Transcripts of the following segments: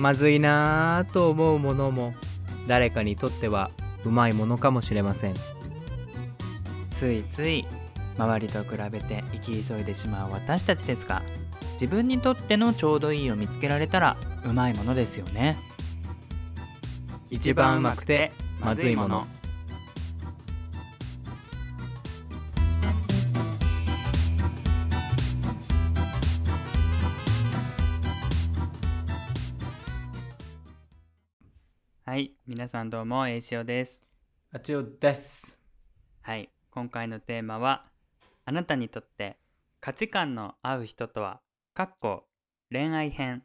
まずいなぁと思うものも誰かにとってはうまいものかもしれません。ついつい周りと比べて生き急いでしまう私たちですが自分にとってのちょうどいいを見つけられたらうまいものですよね。一番うまくてまずいものはい皆さんどうもえいしおです。あちおです。はい今回のテーマはあなたにとって価値観の合う人とはかっこ恋愛編。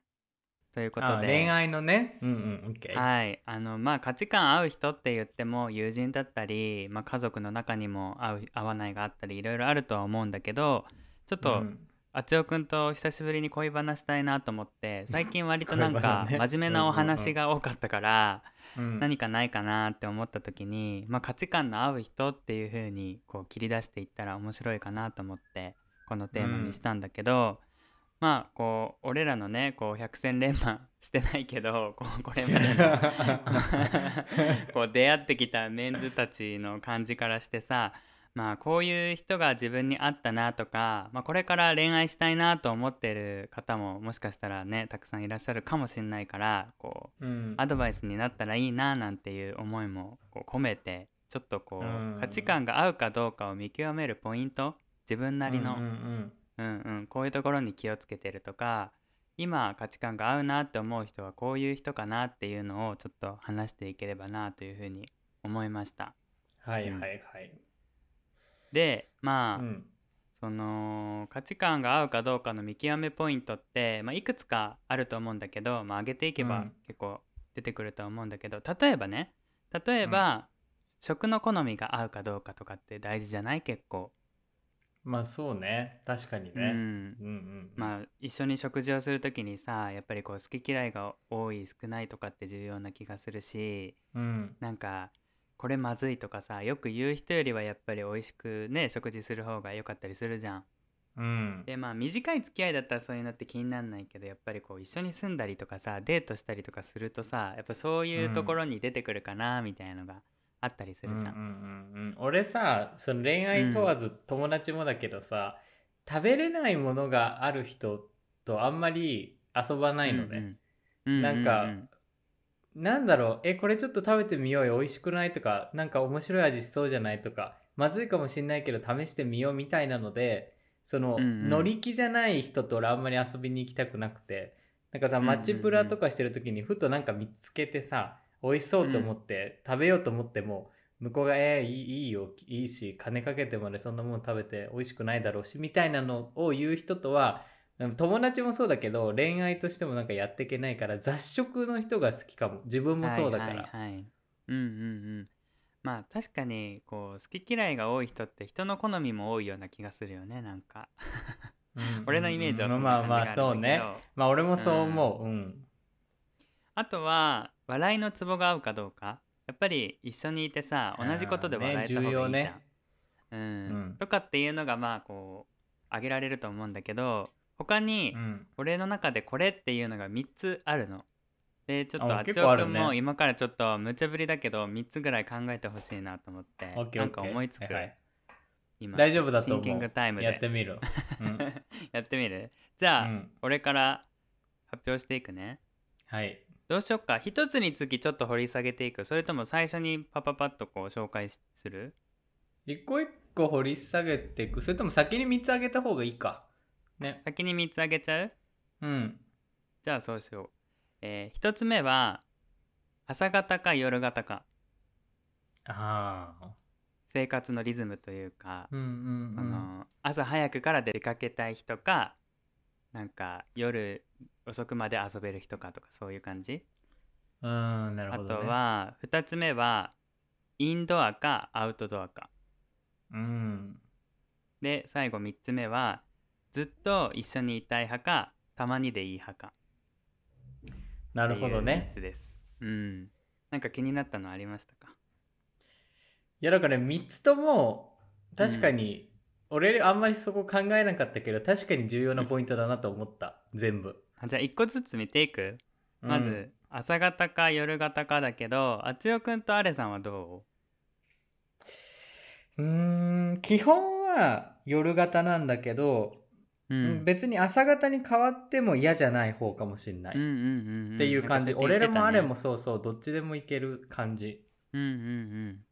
ということで。あ恋愛のね。うんうんオッケーはいあのまあ価値観合う人って言っても友人だったり、まあ、家族の中にも合う合わないがあったりいろいろあるとは思うんだけどちょっと、うん。あちおくんと久しぶりに恋話したいなと思って最近割となんか真面目なお話が多かったから、うん何かないかなって思った時に、まあ、価値観の合う人っていう風にこう切り出していったら面白いかなと思ってこのテーマにしたんだけど、まあこう俺らのねこう百戦錬磨してないけど こうこれまでの こう出会ってきたメンズたちの感じからしてさまあこういう人が自分に合ったなとか、まあ、これから恋愛したいなと思ってる方ももしかしたらねたくさんいらっしゃるかもしれないからこううん。アドバイスになったらいいななんていう思いもこう込めてちょっとこううん。価値観が合うかどうかを見極めるポイント自分なりの、うんうんこういうところに気をつけてるとか今価値観が合うなって思う人はこういう人かなっていうのをちょっと話していければなというふうに思いました。はいはいはいでまあ、うん。その価値観が合うかどうかの見極めポイントって、まあ、いくつかあると思うんだけど、まあ、上げていけばうん。結構出てくると思うんだけど、例えばね例えば、食の好みが合うかどうかとかって大事じゃない？結構。まあそうね。確かにうん。ねうんうん。まあ一緒に食事をする時にさやっぱりこう好き嫌いが多い少ないとかって重要な気がするしうん。なんかこれまずいとかさよく言う人よりはやっぱり美味しくね食事する方が良かったりするじゃん。うん。でまあ短い付き合いだったらそういうのって気にならないけどやっぱりこう一緒に住んだりとかさデートしたりとかするとさやっぱそういうところに出てくるかなみたいなのがあったりするじゃん。うんうんうんうん、俺さその恋愛問わず友達もだけどさ、食べれないものがある人とあんまり遊ばないのね、うんうんなん。かううなんだろう。えこれちょっと食べてみようよ。美味しくないとかなんか面白い味しそうじゃないとかまずいかもしんないけど試してみようみたいなのでその、うんうん。乗り気じゃない人と俺あんまり遊びに行きたくなくてなんかさうんうんうん。マッチプラとかしてる時にふとなんか見つけてさ美味しそうと思って、食べようと思っても向こうが「えー、いいよいいし金かけてまでそんなもの食べて美味しくないだろうし」みたいなのを言う人とは友達もそうだけど恋愛としてもなんかやっていけないから雑食の人が好きかも。自分もそうだから、はいはいはい、うんうんうん。まあ確かにこう好き嫌いが多い人って人の好みも多いような気がするよねなんか。うん。俺のイメージはそんなまあまあ感じがあるんだけど、そうね。まあ俺もそう思う。うん。あとは笑いのツボが合うかどうか。やっぱり一緒にいてさ同じことで笑えた方がいいじゃねうんうん。とかっていうのがまあこう挙げられると思うんだけど他にうん。俺の中でこれっていうのが3つあるの。でちょっとああっちおくんも今からちょっと無茶ぶりだけど3つぐらい考えてほしいなと思ってなんか思いつく、はいはい。今大丈夫だと思う。シンキングタイムで。やってみる、うん。やってみる？じゃあ、うん。俺から発表していくね。はい。どうしよっか？一つにつきちょっと掘り下げていく。それとも最初にパパパッとこう紹介しする？一個一個掘り下げていく。それとも先に3つあげた方がいいかね。先に3つあげちゃう？うん。じゃあそうしよう、え1つ目は朝方か夜型か。ああ生活のリズムというか、うんうんそうん。の朝早くから出かけたい人かなんか夜遅くまで遊べる人かとかそういう感じ、うんなるあほど、ね、とは2つ目はインドアかアウトドアか。うん。で最後3つ目はずっと一緒にいたい派かたまにでいい派か。なるほどね。3つです。うん。なんか気になったのありましたか？いやだからね3つとも確かに、俺あんまりそこ考えなかったけど確かに重要なポイントだなと思った。全部。あじゃあ1個ずつ見ていく？まず朝方か夜方かだけどあつよくんとアレさんはどう？ーん基本は夜型なんだけど、う、うん。別に朝型に変わっても嫌じゃない方かもしんない、うんうんっていう感じ、ね俺らもあれもそうそうどっちでもいける感じ。うんうんうん。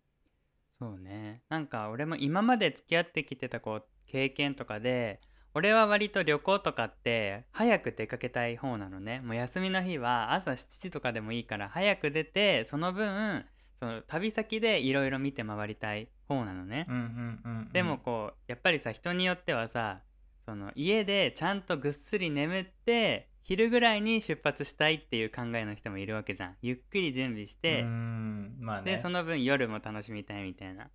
そうね。なんか俺も今まで付き合ってきてたこう経験とかで俺は割と旅行とかって早く出かけたい方なのね。もう休みの日は朝7時とかでもいいから早く出てその分その旅先でいろいろ見て回りたい方なのね、うんうんうんうん。でもこうやっぱりさ人によってはさその家でちゃんとぐっすり眠って昼ぐらいに出発したいっていう考えの人もいるわけじゃん。ゆっくり準備して、まあね。でその分夜も楽しみたいみたいな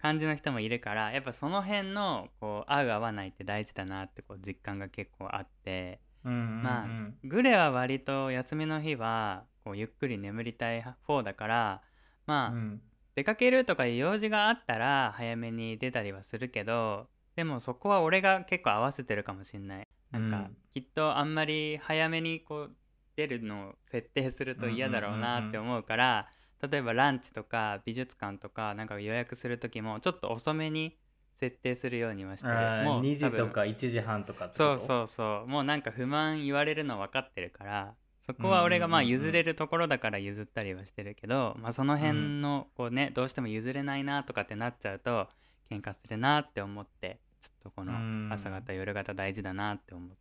感じの人もいるからやっぱその辺のこう合う合わないって大事だなってこう実感が結構あって。うんうんうん。まあグレは割と休みの日はこうゆっくり眠りたい方だからまあ、うん。出かけるとかいう用事があったら早めに出たりはするけどでもそこは俺が結構合わせてるかもしんない。なんか、うん。きっとあんまり早めにこう出るのを設定すると嫌だろうなって思うから、例えばランチとか美術館とかなんか予約する時もちょっと遅めに設定するようにはしてる。もう2時とか1時半とかそうそうそう。もうなんか不満言われるの分かってるからそこは俺がまあ譲れるところだから譲ったりはしてるけど、まあ、その辺のこうねどうしても譲れないなとかってなっちゃうと喧嘩するなって思ってちょっとこのうん。朝方夜方大事だなって思っ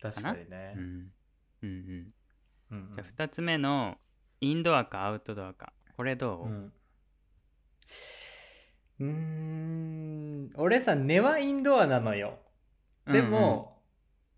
確かにね。た、うん、うんうん。うんうん。じゃあ2つ目のインドアかアウトドアか。これどう、うん。俺さ根はインドアなのよ。でも、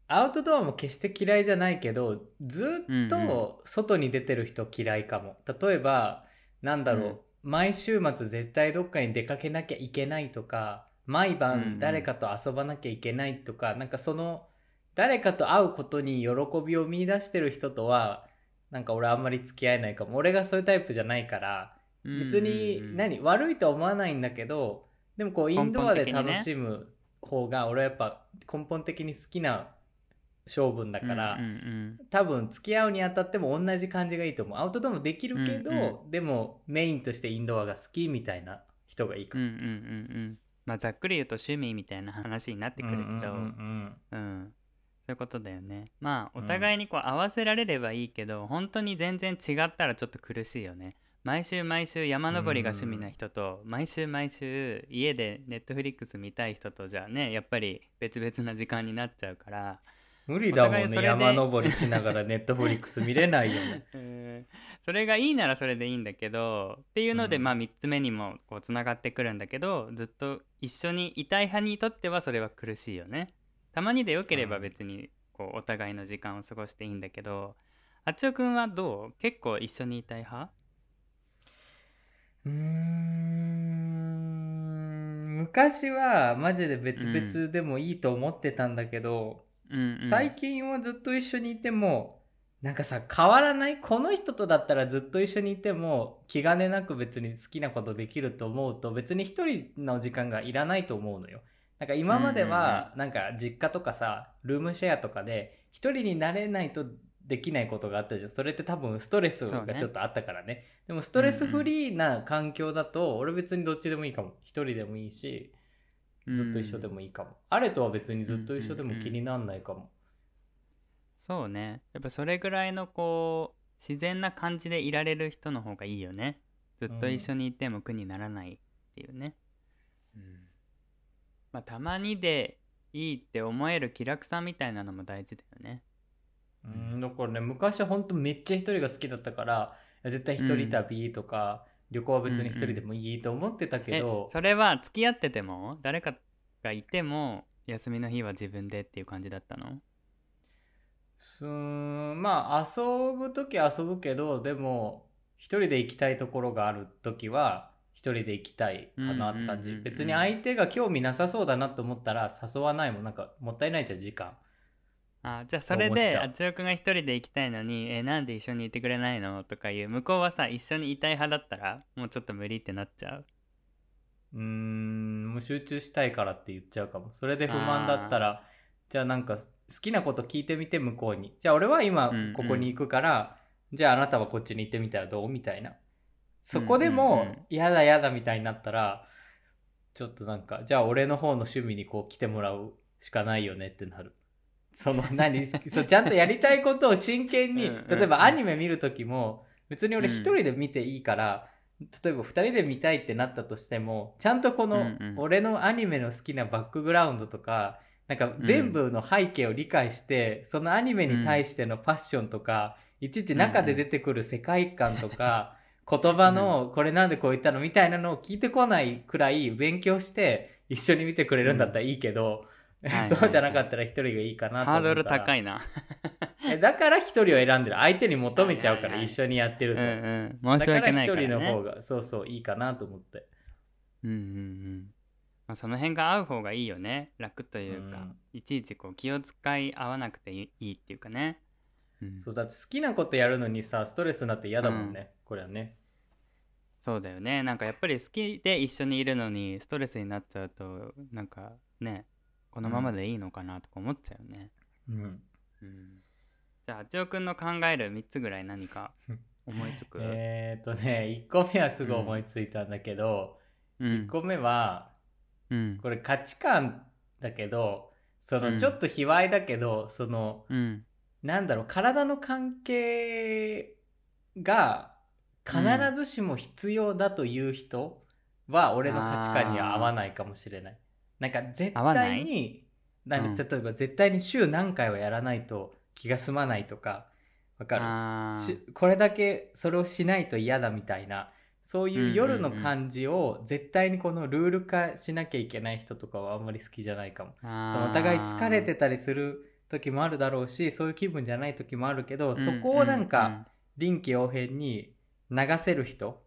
アウトドアも決して嫌いじゃないけどずっうんうん。と外に出てる人嫌いかも、例えばなんだろう、うん毎週末絶対どっかに出かけなきゃいけないとか毎うんうん。晩誰かと遊ばなきゃいけないとか、なんかその誰かと会うことに喜びを見出してる人とはなんか俺あんまり付き合えないかも。俺がそういうタイプじゃないからうん別に何悪いとは思わないんだけどでもこうインドアで楽しむ方が俺はやっぱ根本的に好きな性分だから、うんうん多分付き合うにあたっても同じ感じがいいと思う。アウトドアもできるけど、うんでもメインとしてインドアが好きみたいな人がいいかも。うんうんうんうん。うんまあざっくり言うと趣味みたいな話になってくるけど、うんうんうんうん、そういうことだよね。まあお互いにこう合わせられればいいけど、本当に全然違ったらちょっと苦しいよね。毎週毎週山登りが趣味な人と、毎週毎週家でネットフリックス見たい人とじゃあねやっぱり別々な時間になっちゃうから、無理だもんね。山登りしながらネットフリックス見れないよね。え ーそれがいいならそれでいいんだけどっていうので、うん。まあ3つ目にもこうつながってくるんだけどずっと一緒にいたい派にとってはそれは苦しいよね。たまにでよければ別にこうお互いの時間を過ごしていいんだけどあっちおくんはどう？結構一緒にいたい派？うーん。昔はマジで別々でもいいと思ってたんだけど、うん、最近はずっと一緒にいてもなんかさ変わらないこの人とだったらずっと一緒にいても気兼ねなく別に好きなことできると思うと別に一人の時間がいらないと思うのよ。なんか今まではなんか実家とかさルームシェアとかで一人になれないとできないことがあったじゃん。それって多分ストレスがちょっとあったからね。でもストレスフリーな環境だと俺別にどっちでもいいかも。一人でもいいし。ずっと一緒でもいいかも、あれとは別にずっと一緒でも気にならないかも、そうね。やっぱそれぐらいのこう自然な感じでいられる人の方がいいよね。ずっと一緒にいても苦にならないっていうね、うん。まあたまにでいいって思える気楽さみたいなのも大事だよね。うん、だからね昔は本当めっちゃ一人が好きだったから絶対一人旅とか、旅行は別に一人でもいいと思ってたけえど、それは付き合ってても誰かがいても休みの日は自分でっていう感じだったの？すーんまあ遊ぶ時は遊ぶけどでも一人で行きたいところがある時は一人で行きたいかなって感じ。うんうんうんうん。別に相手が興味なさそうだなと思ったら誘わないもん。なんかもったいないじゃん時間あじゃあそれであつよくんが一人で行きたいのに「えなんで一緒にいてくれないの?」とかいう向こうはさ一緒にいたい派だったらもうちょっと無理ってなっちゃう？うーんもう集中したいからって言っちゃうかも。それで不満だったらじゃあなんか好きなこと聞いてみて向こうに。じゃあ俺は今うんうん。ここに行くから、じゃああなたはこっちに行ってみたらどう？みたいな。そこでも、うんうんうん。やだやだみたいになったら、ちょっとなんか、じゃあ俺の方の趣味にこう来てもらうしかないよねってなる。その何そうちゃんとやりたいことを真剣に、うんうんうん。例えばアニメ見るときも、別に俺うん一人で見ていいから、例えば二人で見たいってなったとしても、ちゃんとこのうんうん。俺のアニメの好きなバックグラウンドとか、なんか全部の背景を理解して、そのアニメに対してのパッションとか、いちいち中で出てくる世界観とか、言葉のこれなんでこう言ったのみたいなのを聞いてこないくらい勉強して一緒に見てくれるんだったらいいけど、そうじゃなかったら一人がいいかなとハードル高いな。えだから一人を選んでる相手に求めちゃうから一緒にやってるうんと、うん。申し訳だから一ないからね人の方がそうそういいかなと思って。うんうんうん。まあ、その辺が合う方がいいよね。楽というか、うん。いちいちこう気を使い合わなくていいっていうかね、うん、そうだって好きなことやるのにさストレスになって嫌だもんね、これはね。そうだよね。なんかやっぱり好きで一緒にいるのにストレスになっちゃうとなんかねこのままでいいのかなとか思っちゃうよね、うん。うん。じゃあ八尾くんの考える3つぐらい何か思いつく、えーっとね1個目はすぐ思いついたんだけど、うん。1個目はうん。これ価値観だけどそうん。のちょっと卑猥だけど、そのうん。なんだろう体の関係が必ずしも必要だという人は俺の価値観には合わないかもしれない。なんか絶合わな対になんうん。で例えば絶対に週何回はやらないと気が済まないとかわかる？これだけそれをしないと嫌だみたいなそういう夜の感じを絶対にこのルール化しなきゃいけない人とかはあんまり好きじゃないかも。そのお互い疲れてたりする時もあるだろうしそういう気分じゃない時もあるけど、そこをなんか臨機応変に流せる人、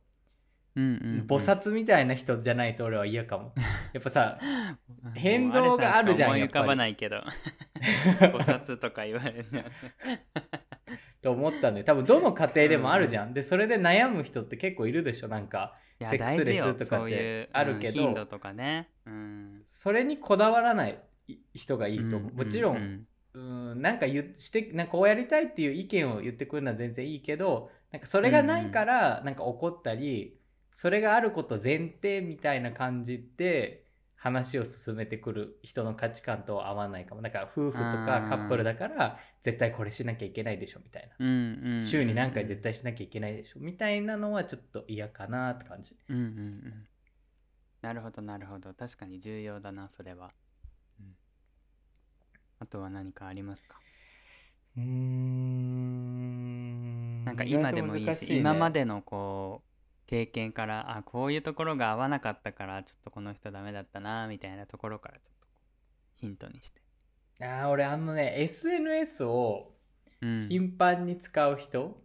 うんうんうん。うん菩薩みたいな人じゃないと俺は嫌かも。やっぱさ変動があるじゃん思い浮かばないけど。菩薩とか言われるの。と思ったんで多分どの家庭でもあるじゃん。でそれで悩む人って結構いるでしょ。なんかセックスレスとかってあるけど。うん頻度とかね、うん、それにこだわらない人がいいと思う。もちろん、うん。うん、なんか言してなんかこうやりたいっていう意見を言ってくるのは全然いいけどなんかそれがないからなんか怒ったり、それがあること前提みたいな感じで話を進めてくる人の価値観とは合わないかも。だから夫婦とかカップルだから絶対これしなきゃいけないでしょみたいな、うんうんうん週に何回絶対しなきゃいけないでしょ。みたいなのはちょっと嫌かなって感じ。うんうんうん。なるほどなるほど。確かに重要だなそれは、うん、あとは何かありますか？うーん。なんか今でもいいし今までのこう経験からあこういうところが合わなかったからちょっとこの人ダメだったなみたいなところからちょっとヒントにして、あー俺あのね SNS をうん、頻繁に使う人、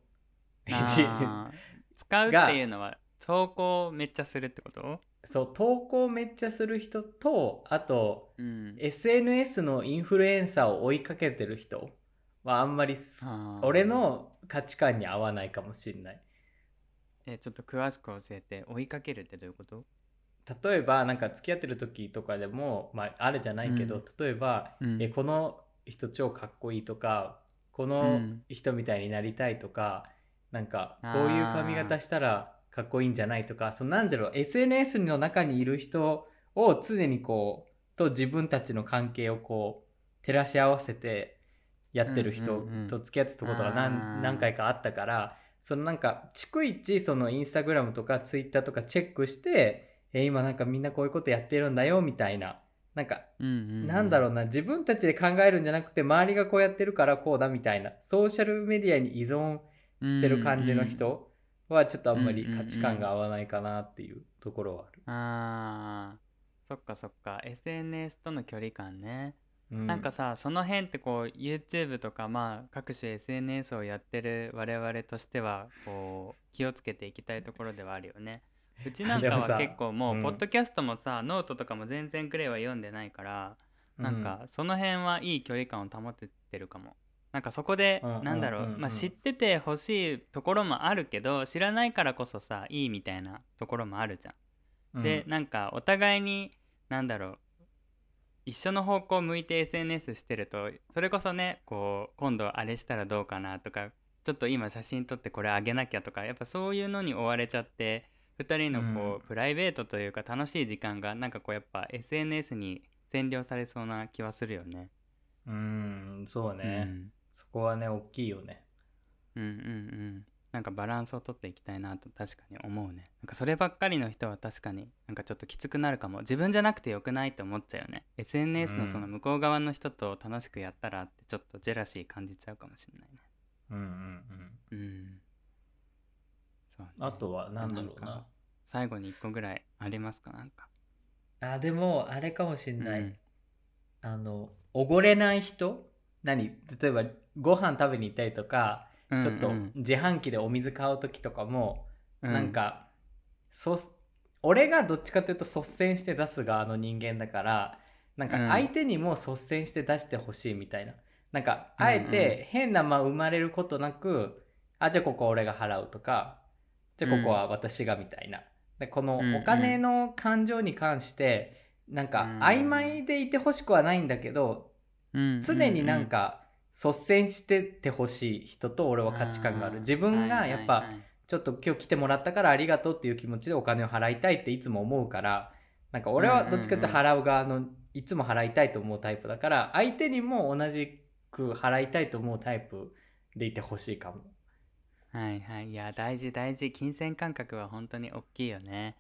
あー。使うっていうのは投稿めっちゃするってこと？そう投稿めっちゃする人とあとうん。SNS のインフルエンサーを追いかけてる人はあんまり俺の価値観に合わないかもしれないえちょっと詳しく教えて。追いかけるってどういうこと？例えばなんか付き合ってる時とかでも、まあ、あれじゃないけど、うん。例えば、うん。えこの人超かっこいいとかこうのん。人みたいになりたいとか、なんかあー。こういう髪型したらかっこいいんじゃないとかそのなんだろう SNS の中にいる人を常にこうと自分たちの関係をこう照らし合わせてやってる人うんうんうんと付き合ってたことが何,、何回かあったからそのなんか逐一そのインスタグラムとかツイッターとかチェックしてえ今なんかみんなこういうことやってるんだよみたいな。なんかうんうんなんだろうな自分たちで考えるんじゃなくて周りがこうやってるからこうだみたいな。ソーシャルメディアに依存してる感じの人はちょっとあんまり価値観が合わないかなっていうところはある。あー。そっかそっか。SNS との距離感ね、うなんかさその辺ってこう YouTube とかまあ各種 SNS をやってる我々としてはこう気をつけていきたいところではあるよね。うちなんかは結構もううん。ポッドキャストもさ、ノートとかも全然グレーは読んでないから、なんかその辺はいい距離感を保ててるかも。なんかそこで、うんなんだろう、うんうんうんまあ、知っててほしいところもあるけど知らないからこそさいいみたいなところもあるじゃん。うん。でなんかお互いになんだろう一緒の方向向いて SNS してるとそれこそねこう今度あれしたらどうかなとかちょっと今写真撮ってこれあげなきゃとかやっぱそういうのに追われちゃって2人のこう、うん。プライベートというか楽しい時間がなんかこうやっぱ SNS に占領されそうな気はするよね。うんそうね、そこはね大きいよね。うん、うんうんうんなんかバランスをとっていきたいなと確かに思うね。なんかそればっかりの人は確かになんかちょっときつくなるかも自分じゃなくてよくないって思っちゃうよね。SNS のその向こう側の人と楽しくやったらってちょっとジェラシー感じちゃうかもしれないね。うんうんうんうん。そうねあとは何だろうな最後に1個ぐらいありますか？なんか。あでもあれかもしんない、うんあのおごれない人？何？例えばご飯食べに行ったりとか、ちょっとうん自販機でお水買う時とかも、うん。なんかそ俺がどっちかというと率先して出す側の人間だからなんかうん。相手にも率先して出してほしいみたいな、なんかあえうん。うんて変な間生まれることなく、あじゃあここ俺が払うとかじゃあここは私がみたいな、でこのうんうん。お金の感情に関してなんかうん。曖昧でいてほしくはないんだけど、うん。常になんか率先しててほしい人と俺は価値観がある。自分がやっぱちょっと今日来てもらったからありがとうっていう気持ちでお金を払いたいっていつも思うからなんか俺はどっちかというと払う側のいつも払いたいと思うタイプだから相手にも同じく払いたいと思うタイプでいてほしいかも。はいはい。いや大事大事。金銭感覚は本当に大きいよね。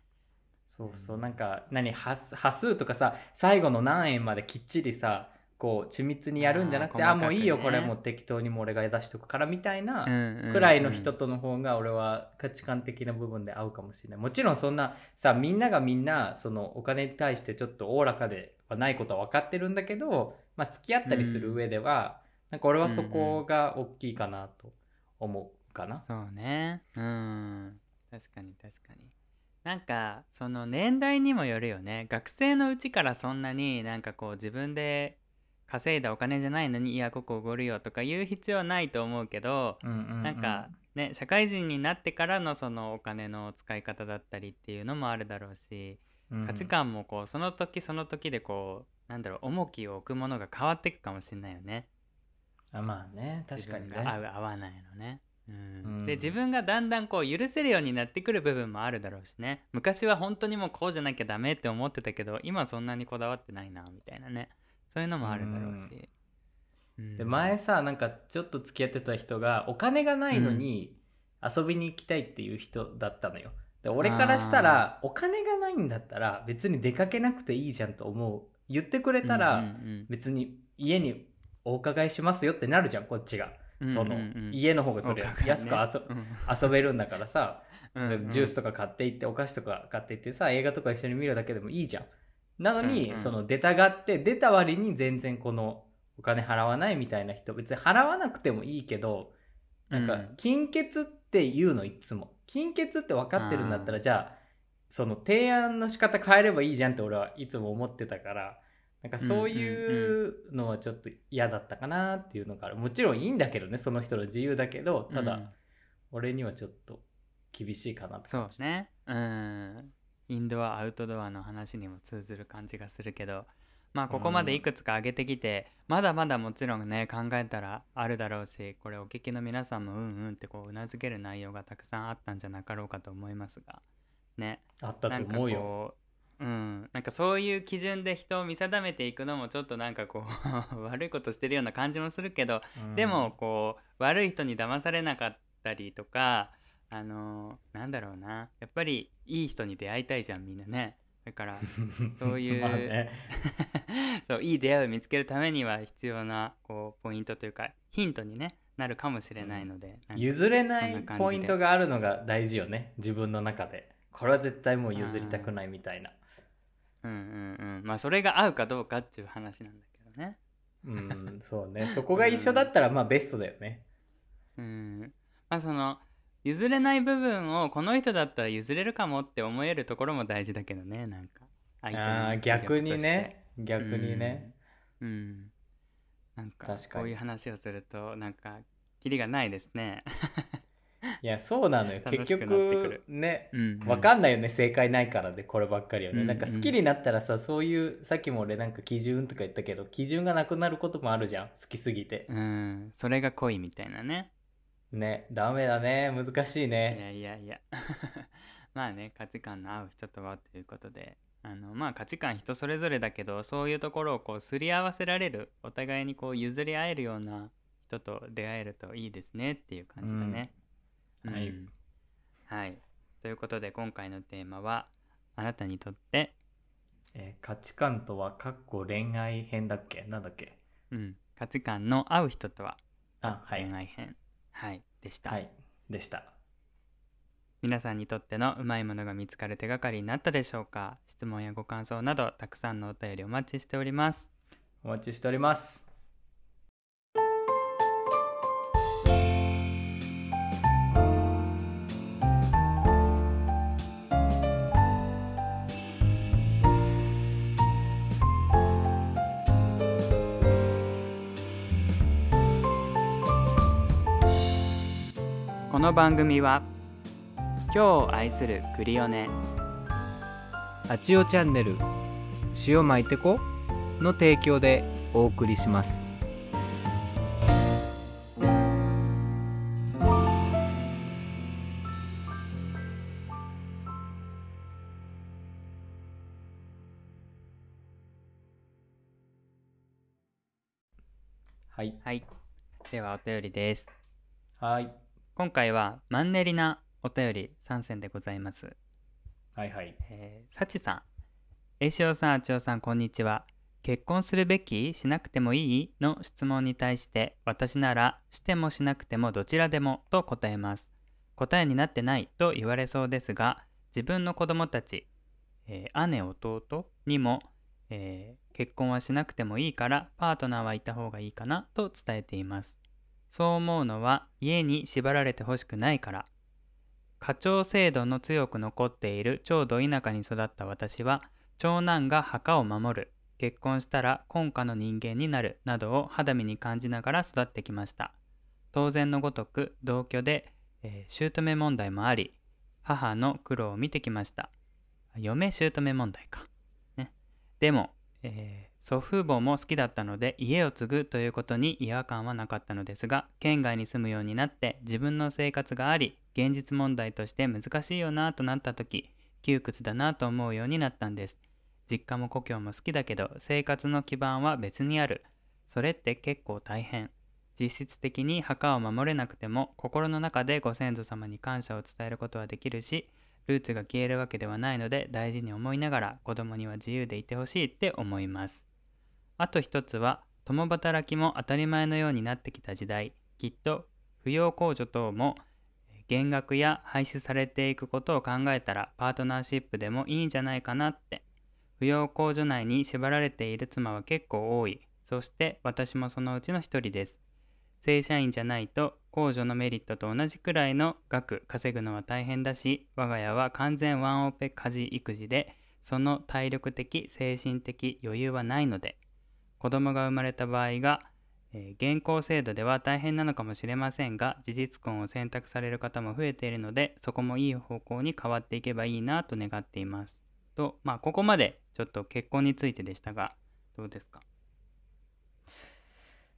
そうそう。なんか何端端数とかさ最後の何円まできっちりさこう緻密にやるんじゃなくてあ,、あもういいよこれもう適当にもう俺が出しとくからみたいな、くくらいの人との方が俺は価値観的な部分で合うかもしれない。もちろんそんなさみんながみんなそのお金に対してちょっとおおらかではないことは分かってるんだけど、まあ、付き合ったりする上では、なんか俺はそこが大きいかなと思うかな。そうね。うん。確かに確かに。なんかその年代にもよるよね。学生のうちからそんなになんかこう自分で稼いだお金じゃないのにいやここおごるよとか言う必要はないと思うけど、うんうんうん。なんかね社会人になってからのそのお金の使い方だったりっていうのもあるだろうしうん。価値観もこうその時その時でこうなんだろう重きを置くものが変わっていくかもしれないよね。あまあね確かにね。合う合わないのね。うん。うん。で自分がだんだんこう許せるようになってくる部分もあるだろうしね。昔は本当にもうこうじゃなきゃダメって思ってたけど今はそんなにこだわってないなみたいなねそういうのもあるだろうし、うん。で前さなんかちょっと付き合ってた人がお金がないのに遊びに行きたいっていう人だったのよ。で俺からしたらお金がないんだったら別に出かけなくていいじゃんと思う。言ってくれたら別に家にお伺いしますよってなるじゃんこっちが。うんそのうんうん。うん家の方がそれ安く遊べるんだからさ ジュースとか買って行ってお菓子とか買って行ってさ映画とか一緒に見るだけでもいいじゃん。なのに、うんうん。その出たがって出た割に全然このお金払わないみたいな人別に払わなくてもいいけどなんかうん。金欠って言うのいつも。金欠って分かってるんだったらじゃあその提案の仕方変えればいいじゃんって俺はいつも思ってたからなんかそういうのはちょっと嫌だったかなっていうのがある。もちろんいいんだけどねその人の自由だけどただうん。俺にはちょっと厳しいかなってそ感じ。うね。うんインドアアウトドアの話にも通ずる感じがするけどまあここまでいくつか挙げてきて、まだまだもちろんね考えたらあるだろうしこれお聞きの皆さんもうんうんってこううなずける内容がたくさんあったんじゃなかろうかと思いますがね。あったと思うよ。うん。なんかそういう基準で人を見定めていくのもちょっとなんかこう 悪いことしてるような感じもするけどうん。でもこう悪い人に騙されなかったりとかあのーなんだろうな。やっぱりいい人に出会いたいじゃんみんなね。だから そういうまあね、そういい出会いを見つけるためには必要なこうポイントというかヒントに、ね、なるかもしれないので、譲れないポイントがあるのが大事よね自分の中で。これは絶対もう譲りたくないみたいな。うんうんうん。まあそれが合うかどうかっていう話なんだけどね。うんそうね。そこが一緒だったらまあベストだよね。うん。まあその譲れない部分をこの人だったら譲れるかもって思えるところも大事だけどねなんか。相手のあー魅力逆にね。逆にね、うん、うん。なんかこういう話をするとなんかキリがないですね。いやそうなのよ。結局るねうんわかんないよね。正解ないからでこればっかりはね、うん。なんか好きになったらさそういうさっきも俺なんか基準とか言ったけど基準がなくなることもあるじゃん。好きすぎて。うん。それが恋みたいなねねダメだね。難しいいねやいやいや。まあね価値観の合う人とはということで。あのまあ価値観人それぞれだけどそういうところをこうすり合わせられるお互いにこう譲り合えるような人と出会えるといいですねっていう感じだね。うん。はい。はい。ということで今回のテーマはあなたにとって、えー価値観とはかっこ恋愛編だっけ？なんだっけ？うん、価値観の合う人とは？あはい。恋愛編、はい、でした。はいでした。皆さんにとってのうまいものが見つかる手がかりになったでしょうか？質問やご感想などたくさんのお便りお待ちしております。お待ちしておりますの番組は今日を愛するクリオネ。あちおチャンネル塩巻いてこの提供でお送りします。はい。はい。ではお便りです。はい今回はマンネリなお便り参戦でございますはいはいえー、サチさん、えしおさん、あちおさん、こんにちは。結婚するべきしなくてもいい？の質問に対して、私なら、してもしなくてもどちらでもと答えます。答えになってないと言われそうですが、自分の子供たち、えー姉、弟にも、えー結婚はしなくてもいいから、パートナーはいた方がいいかなと伝えています。そう思うのは、家に縛られてほしくないから。家長制度の強く残っている超ど田舎に育った私は長男が墓を守る。結婚したら婚家の人間になる。などを肌身に感じながら育ってきました。当然のごとく同居で、えー姑問題もあり母の苦労を見てきました。嫁姑問題か、ね、でも、えー祖父母も好きだったので家を継ぐということに違和感はなかったのですが県外に住むようになって自分の生活があり現実問題として難しいよなとなった時窮屈だなと思うようになったんです実家も故郷も好きだけど生活の基盤は別にある。それって結構大変。実質的に墓を守れなくても心の中でご先祖様に感謝を伝えることはできるしルーツが消えるわけではないので大事に思いながら子供には自由でいてほしいって思います。あと一つは共働きも当たり前のようになってきた時代。きっと扶養控除等も減額や廃止されていくことを考えたらパートナーシップでもいいんじゃないかなって。扶養控除内に縛られている妻は結構多い。そして私もそのうちの一人です。正社員じゃないと控除のメリットと同じくらいの額稼ぐのは大変だし我が家は完全ワンオペ家事育児でその体力的精神的余裕はないので。子供が生まれた場合が、えー現行制度では大変なのかもしれませんが事実婚を選択される方も増えているのでそこもいい方向に変わっていけばいいなと願っています。とまあここまでちょっと結婚についてでしたがどうですか？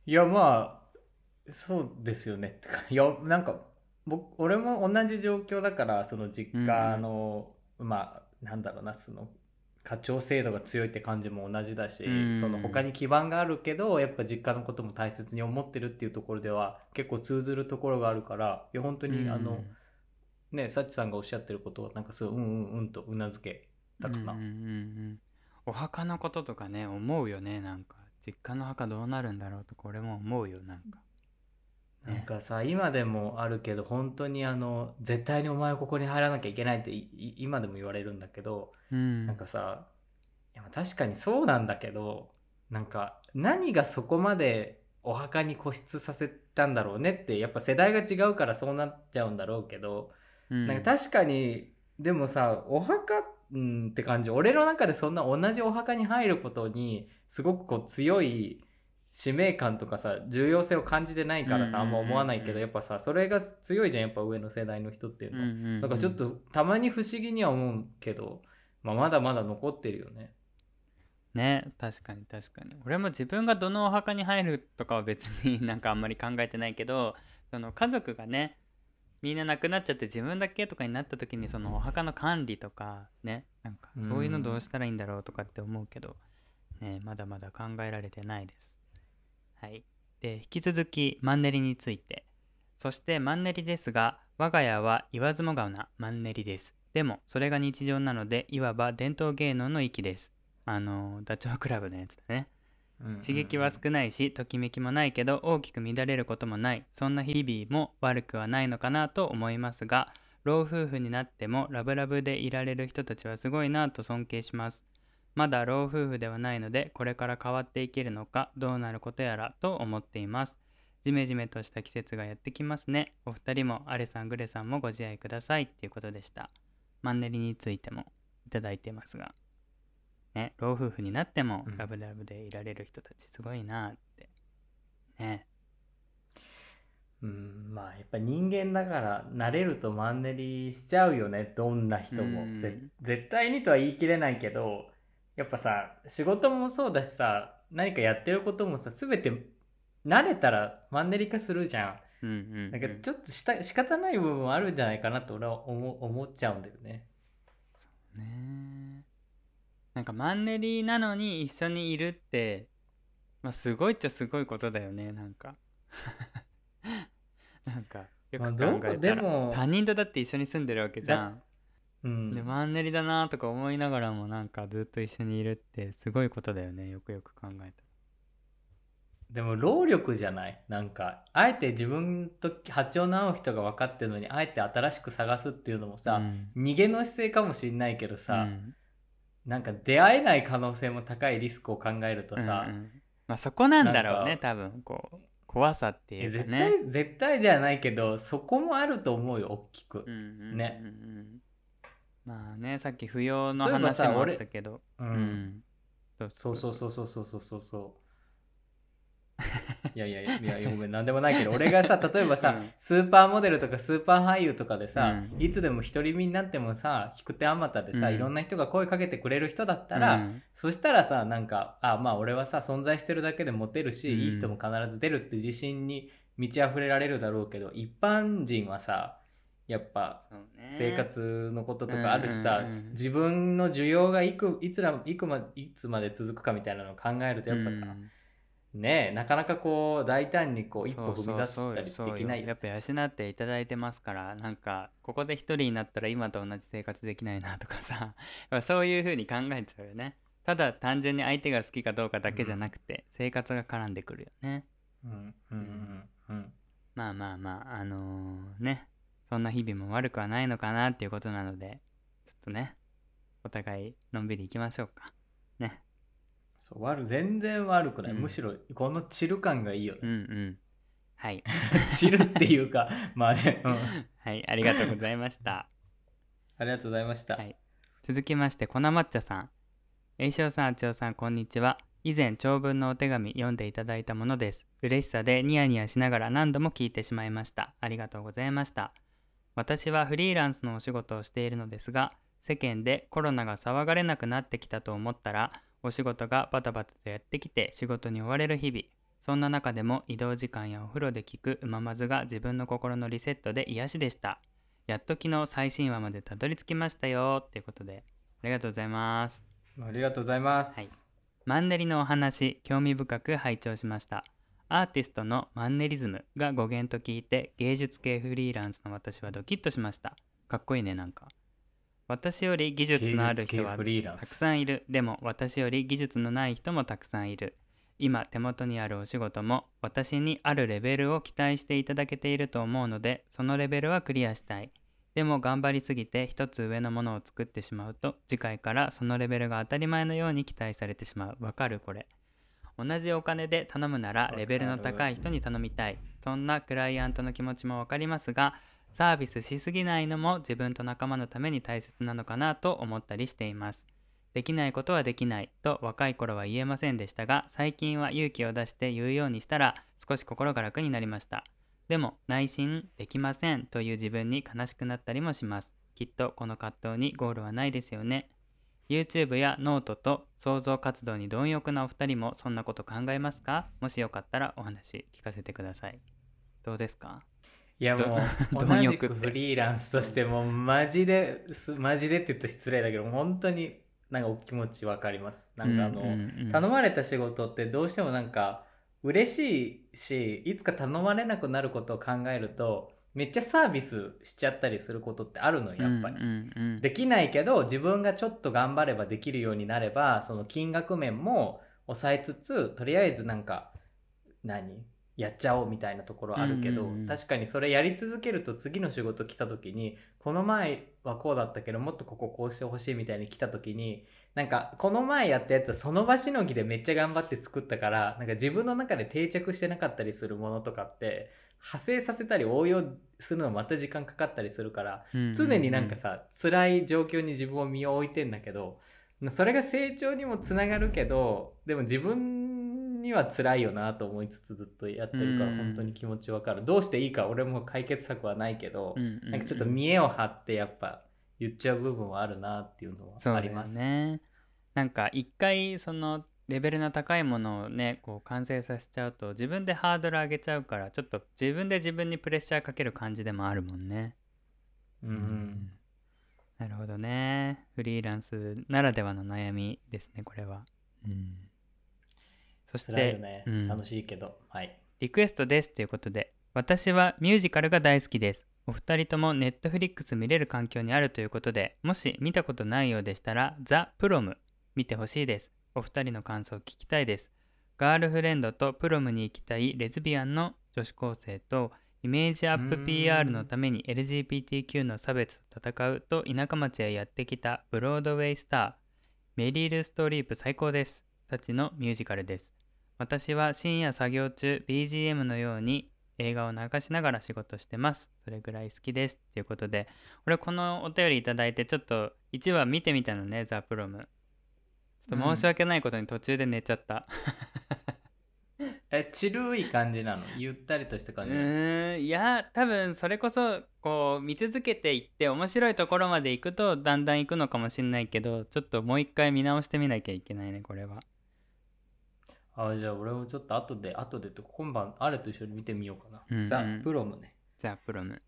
いやまあそうですよね。ってかいやなんか僕俺も同じ状況だからその実家の、まあなんだろうなその家長制度が強いって感じも同じだし、うん。その他に基盤があるけどやっぱ実家のことも大切に思ってるっていうところでは結構通ずるところがあるからいや本当に、あのねサチさんがおっしゃってることはなんかすごいうんうんうんとうなずけたかな、うんうんうんうん。お墓のこととかね思うよねなんか。実家の墓どうなるんだろうとこれも思うよなんかなんかさ今でもあるけど本当にあの絶対にお前はここに入らなきゃいけないって今でも言われるんだけど、うん。なんかさいや確かにそうなんだけどなんか何がそこまでお墓に固執させたんだろうねってやっぱ世代が違うからそうなっちゃうんだろうけど、うん。なんか確かにでもさお墓うんって感じ。俺の中でそんな同じお墓に入ることにすごくこう強い使命感とかさ重要性を感じてないからさあんま思わないけどやっぱさそれが強いじゃんやっぱ上の世代の人っていうのは。うんうんうん。だからちょっとたまに不思議には思うけど、まあ、まだまだ残ってるよね。ね確かに確かに。俺も自分がどのお墓に入るとかは別に なんかあんまり考えてないけどその家族がねみんな亡くなっちゃって自分だけとかになった時にそのお墓の管理とかねなんかそういうのどうしたらいいんだろうとかって思うけど、ねまだまだ考えられてないですはい。で引き続きマンネリについて。そしてマンネリですが我が家は言わずもがなマンネリです。でもそれが日常なのでいわば伝統芸能の域です。あのダチョウ倶楽部のやつだね。刺激は少ないしときめきもないけど大きく乱れることもない。そんな日々も悪くはないのかなと思いますが老夫婦になってもラブラブでいられる人たちはすごいなと尊敬しますまだ老夫婦ではないのでこれから変わっていけるのかどうなることやらと思っています。ジメジメとした季節がやってきますね。お二人もアレさんグレさんもご自愛ください。っていうことでした。マンネリについてもいただいてますが。ね老夫婦になってもうん。ラブラブでいられる人たちすごいなって。ね。うんまあやっぱ人間だから慣れるとマンネリしちゃうよね。どんな人も、うん。ぜ絶対にとは言い切れないけどやっぱさ仕事もそうだしさ何かやってることもさ全て慣れたらマンネリ化するじゃうんうんん。なんかちょっとした仕方ない部分もあるんじゃないかなと俺は思う思っちゃうんだよね。ねなんかマンネリなのに一緒にいるって、まあ、すごいっちゃすごいことだよねなんか。なんかよく考えたら、でも他人とだって一緒に住んでるわけじゃん、うん。でマンネリだなとか思いながらもなんかずっと一緒にいるってすごいことだよねよくよく考えたでも労力じゃない？なんかあえて自分と波長の合う人が分かってるのにあえて新しく探すっていうのもらさ、うん。逃げの姿勢かもしんないけどさ、うん。なんか出会えない可能性も高いリスクを考えるとさ、うんうん。まあそこなんだろうね多分こう怖さっていうかね。対絶対じゃないけどそこもあると思うよ大きく。うんうんうんうん。ねまあねさっき不要の話もあったけど。う、うん。うそうそうそうそう。そうそうそうそういやいやいやごめんなんでもないけど俺がさ 例えばさ、うん。スーパーモデルとかスーパー俳優とかでさ、うん。いつでも独り身になってもさ引く手あまたでさ、うん。いろんな人が声かけてくれる人だったら、うん。そしたらさなんかあまあ俺はさ存在してるだけでモテるし、うん。いい人も必ず出るって自信に満ち溢れられるだろうけど一般人はさやっぱ生活のこととかあるしさ、うんうんうん自分の需要がいくいつらいくまいつまで続くかみたいなのを考えるとやっぱさ、うん。ねえなかなかこう大胆にこう一歩踏み出したりそうそうできないよ。やっぱ養っていただいてますからなんかここで一人になったら今と同じ生活できないなとかさ そういう風に考えちゃうよね。ただ単純に相手が好きかどうかだけじゃなくて、生活が絡んでくるよね。うんうんうんうん。まあまあまああのーねそんな日々も悪くはないのかなっていうことなのでちょっとねお互いのんびりいきましょうか。ね。そう悪全然悪くない、うん。むしろこのチル感がいいよね、うんうん。はい。チルっていうか まあね、うん。はいありがとうございました。ありがとうございました、はい。続きまして粉抹茶さん。栄翔さんあちおさんこんにちは。以前長文のお手紙読んでいただいたものです。嬉しさでニヤニヤしながら何度も聞いてしまいました。ありがとうございました私はフリーランスのお仕事をしているのですが世間でコロナが騒がれなくなってきたと思ったらお仕事がバタバタとやってきて仕事に追われる日々。そんな中でも移動時間やお風呂で聞くうままずが自分の心のリセットで癒しでした。やっと昨日最新話までたどり着きましたよ。っていうことでありがとうございます。ありがとうございます、はい。マンネリのお話興味深く拝聴しましたアーティストのマンネリズムが語源と聞いて芸術系フリーランスの私はドキッとしました。かっこいいねなんか。私より技術のある人はたくスさんいる。でも私より技術のない人もたくさんいる。今手元にあるお仕事も私にあるレベルを期待していただけていると思うのでそのレベルはクリアしたい。でも頑張りすぎて一つ上のものを作ってしまうと次回からそのレベルが当たり前のように期待されてしまう。わかるこれ同じお金で頼むならレベルの高い人に頼みたい。そんなクライアントの気持ちもわかりますがサービスしすぎないのも自分と仲間のために大切なのかなと思ったりしています。できないことはできないと若い頃は言えませんでしたが最近は勇気を出して言うようにしたら少し心が楽になりました。でも内心できませんという自分に悲しくなったりもします。きっとこの葛藤にゴールはないですよね YouTube やノートと創造活動に貪欲なお二人もそんなこと考えますか？もしよかったらお話聞かせてください。どうですか？いやもう貪 同じくフリーランスとしてもうマジですマジでって言うと失礼だけど本当になんかお気持ちわかります。なんかあの、うんうんうん。頼まれた仕事ってどうしてもなんか嬉しいしいつか頼まれなくなることを考えるとめっちゃサービスしちゃったりすることってあるのよやっぱり、うんうんうん。できないけど自分がちょっと頑張ればできるようになればその金額面も抑えつつとりあえずなんか何？やっちゃおうみたいなところあるけど、うんうんうん。確かにそれやり続けると次の仕事来た時にこの前はこうだったけどもっとこここうしてほしいみたいに来た時になんかこの前やったやつはその場しのぎでめっちゃ頑張って作ったからなんか自分の中で定着してなかったりするものとかって派生させたり応用するのまた時間かかったりするからうんうんうん。常になんかさ辛い状況に自分を身を置いてんだけどそれが成長にもつながるけどでも自分には辛いよなと思いつつずっとやってるからうん。本当に気持ちわかる。どうしていいか俺も解決策はないけどうんうんうん。なんかちょっと見栄を張ってやっぱ言っちゃう部分はあるなっていうのはあります。ね。なんか一回そのレベルの高いものをねこう完成させちゃうと自分でハードル上げちゃうからちょっと自分で自分にプレッシャーかける感じでもあるもんね。うんうん。なるほどね。フリーランスならではの悩みですねこれは、うん、そしてね、うん。楽しいけど。はい。リクエストですということで私はミュージカルが大好きです。お二人ともネットフリックス見れる環境にあるということでもし見たことないようでしたらザ・プロム見てほしいですお二人の感想を聞きたいです。ガールフレンドとプロムに行きたいレズビアンの女子高生とイメージアップ PR のために LGBTQ の差別と戦うと田舎町へやってきたブロードウェイスターメリル・ストリープ最高です。たちのミュージカルです。私は深夜作業中 BGM のように映画を流しながら仕事してます。それぐらい好きです。ということで俺このお便りいただいてちょっと1話見てみたのねザ・プロム。ちょっと申し訳ないことに途中で寝ちゃった、えちるい感じなの？ゆったりとしたう感じ？なのーんいや多分それこそこう見続けていって面白いところまで行くとだんだん行くのかもしれないけどちょっともう一回見直してみなきゃいけないねこれは。あじゃあ俺もちょっと後で後でと今晩あれと一緒に見てみようかな、うんうん。ザ・プロムね。ザ・プロム。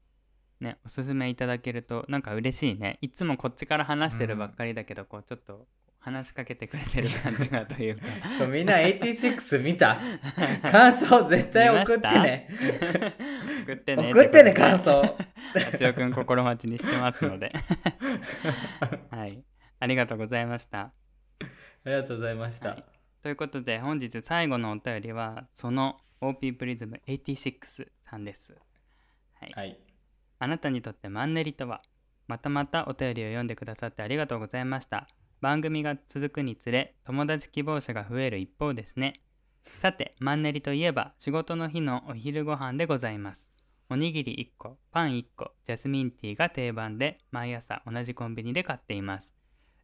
ねおすすめいただけるとなんか嬉しいね。いつもこっちから話してるばっかりだけど、こうちょっと話しかけてくれてる感じがというか。そうみんな86見た？感想絶対 送ってね。送ってね。送ってね感想。で八尾くん心待ちにしてますので。はい。ありがとうございました。ありがとうございました、はい。ということで本日最後のお便りはその OP プリズム86さんです。はい。はい。あなたにとってマンネリとはまたまたお便りを読んでくださってありがとうございました。番組が続くにつれ友達希望者が増える一方ですね。さて、マンネリといえば仕事の日のお昼ご飯でございます。おにぎり1個、パン1個、ジャスミンティーが定番で毎朝同じコンビニで買っています。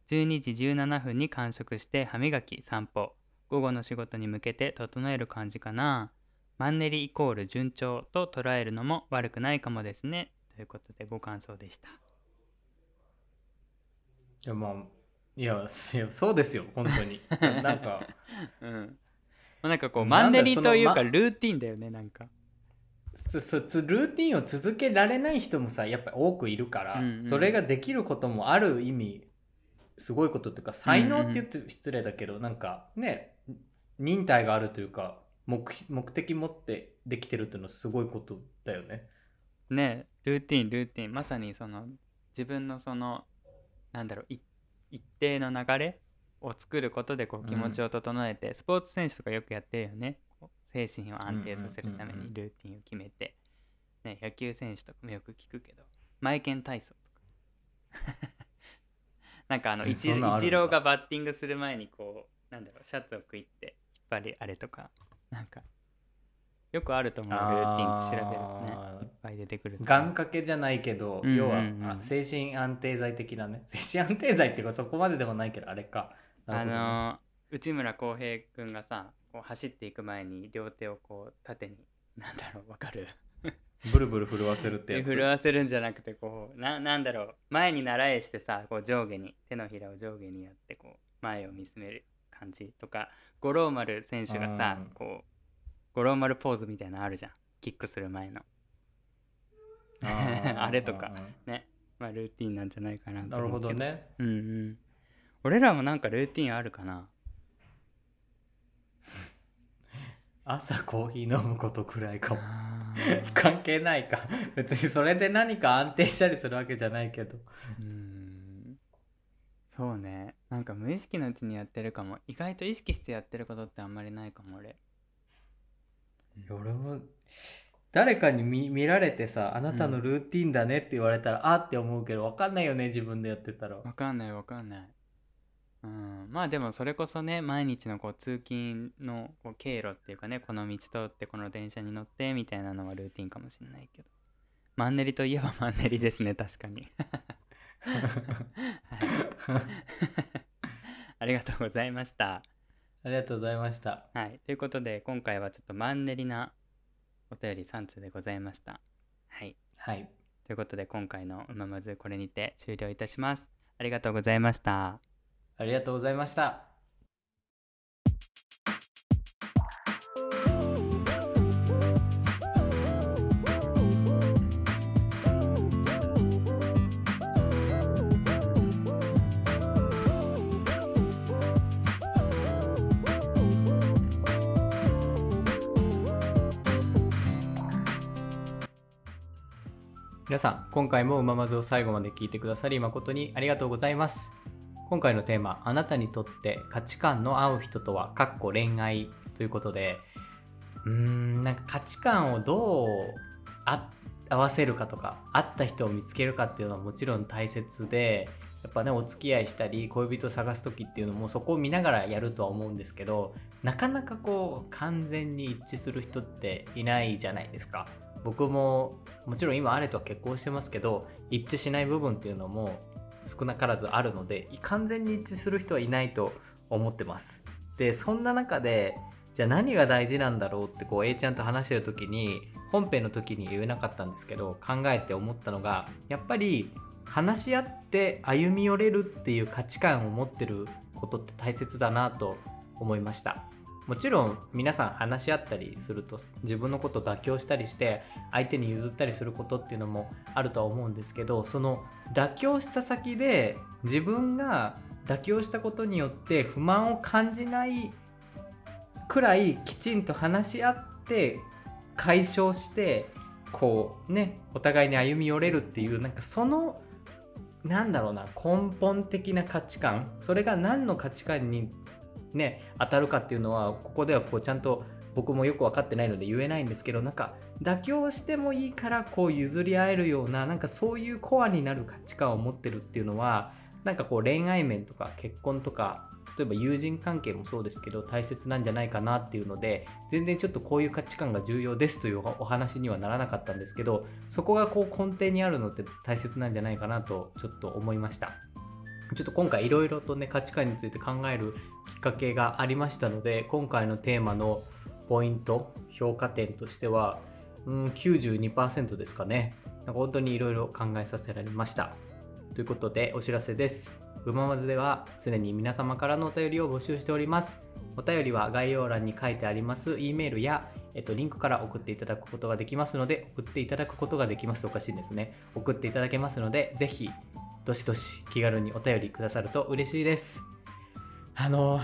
12時17分に完食して歯磨き、散歩。午後の仕事に向けて整える感じかな。マンネリイコール順調と捉えるのも悪くないかもですね。ということでご感想でした。いやまあいやそうですよ本当に なんかうん。なんかこうマンネリというかルーティンだよねなんか。そそつルーティンを続けられない人もさやっぱり多くいるから、うんうんそれができることもある意味すごいことっていうか才能って言って失礼だけど、なんかね忍耐があるというか目目的持ってできてるっていうのはすごいことだよね。ねルーティンルーティンまさにその自分のそのなんだろうい一定の流れを作ることでこう気持ちを整えて、スポーツ選手とかよくやってるよね。精神を安定させるためうんうんうんうん。にルーティンを決めて、ね、野球選手とかもよく聞くけどマイケン体操とか。なんかあのイチローがバッティングする前にこうなんだろうシャツを食いって引っ張りあれとか。なんかよくあると思う。ルーティンって調べるとね。いっぱい出てくる願掛けじゃないけど、うんうんうん。要はあ精神安定剤的なね。精神安定剤っていうかそこまででもないけどあれか。なあのー内村航平くんがさこう走っていく前に両手をこう縦になんだろうわかる？ブルブル震わせるってやつ。震わせるんじゃなくてこうななんだろう。前に習えしてさこう上下に手のひらを上下にやってこう前を見つめる感じとか五郎丸選手がさうん。こう五郎丸ポーズみたいなのあるじゃん。キックする前の。あ れとか。ね。まあルーティンなんじゃないかなとなるほ思うけど。どね。うんうん。俺らもなんかルーティンあるかな。朝コーヒー飲むことくらいかも。関係ないか。別にそれで何か安定したりするわけじゃないけど。うん。そうね。なんか無意識のうちにやってるかも。意外と意識してやってることってあんまりないかも俺俺も誰かに見見られてさあなたのルーティンだねって言われたら、あって思うけど分かんないよね自分でやってたら。わかんないわかんない。うん。まあでもそれこそね毎日のこう通勤のこう経路っていうかねこの道通ってこの電車に乗ってみたいなのはルーティンかもしれないけど。マンネリといえば マンネリですね確かに。ありがとうございましたありがとうございました。はい。ということで今回はちょっとマンネリなお便り3通でございました。はい。はい。ということで今回の「うままず」これにて終了いたします。ありがとうございました。ありがとうございました皆さん今回もうままずを最後まで聞いてくださり誠にありがとうございます。今回のテーマあなたにとって価値観の合う人とはかっこ恋愛ということでうーんなんか価値観をどう合わせるかとか合った人を見つけるかっていうのはもちろん大切でやっぱねお付き合いしたり恋人を探す時っていうのもそこを見ながらやるとは思うんですけどなかなかこう完全に一致する人っていないじゃないですか。僕ももちろん今あれとは結婚してますけど一致しない部分っていうのも少なからずあるので完全に一致する人はいないと思ってます。でそんな中でじゃあ何が大事なんだろうってこう A ちゃんと話してる時に本編の時に言えなかったんですけど考えて思ったのがやっぱり話し合って歩み寄れるっていう価値観を持ってることって大切だなと思いました。もちろん皆さん話し合ったりすると自分のことを妥協したりして相手に譲ったりすることっていうのもあるとは思うんですけどその妥協した先で自分が妥協したことによって不満を感じないくらいきちんと話し合って解消してこうねお互いに歩み寄れるっていうなんかそのなんだろうな根本的な価値観それが何の価値観にね当たるかっていうのはここではこうちゃんと僕もよく分かってないので言えないんですけどなんか妥協してもいいからこう譲り合えるようななんかそういうコアになる価値観を持ってるっていうのはなんかこう恋愛面とか結婚とか例えば友人関係もそうですけど大切なんじゃないかなっていうので全然ちょっとこういう価値観が重要ですというお話にはならなかったんですけどそこがこう根底にあるのって大切なんじゃないかなとちょっと思いました。ちょっと今回いろいろとね価値観について考えるきっかけがありましたので今回のテーマのポイント評価点としてはうん92%ですかね。なんか本当にいろいろ考えさせられました。ということでお知らせです。うままずでは常に皆様からのお便りを募集しております。お便りは概要欄に書いてあります。E メールや、えっと、リンクから送っていただくことができますので送っていただくことができます。おかしいですね。送っていただけますのでぜひどしどし気軽にお便りくださると嬉しいです。あの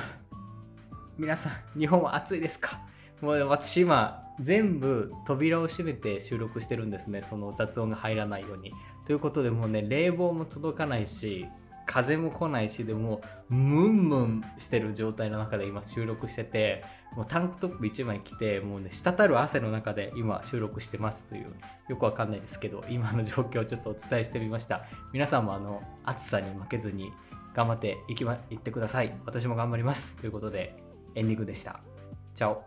皆さん日本は暑いですか？もう私今全部扉を閉めて収録してるんですね。その雑音が入らないように。ということでもうね冷房も届かないし風も来ないしでもムンムンしてる状態の中で今収録しててもうタンクトップ1枚着てもうね滴る汗の中で今収録してますというよくわかんないですけど今の状況をちょっとお伝えしてみました。皆さんもあの暑さに負けずに頑張っていきまいってください。私も頑張ります。ということでエンディングでした。チャオ。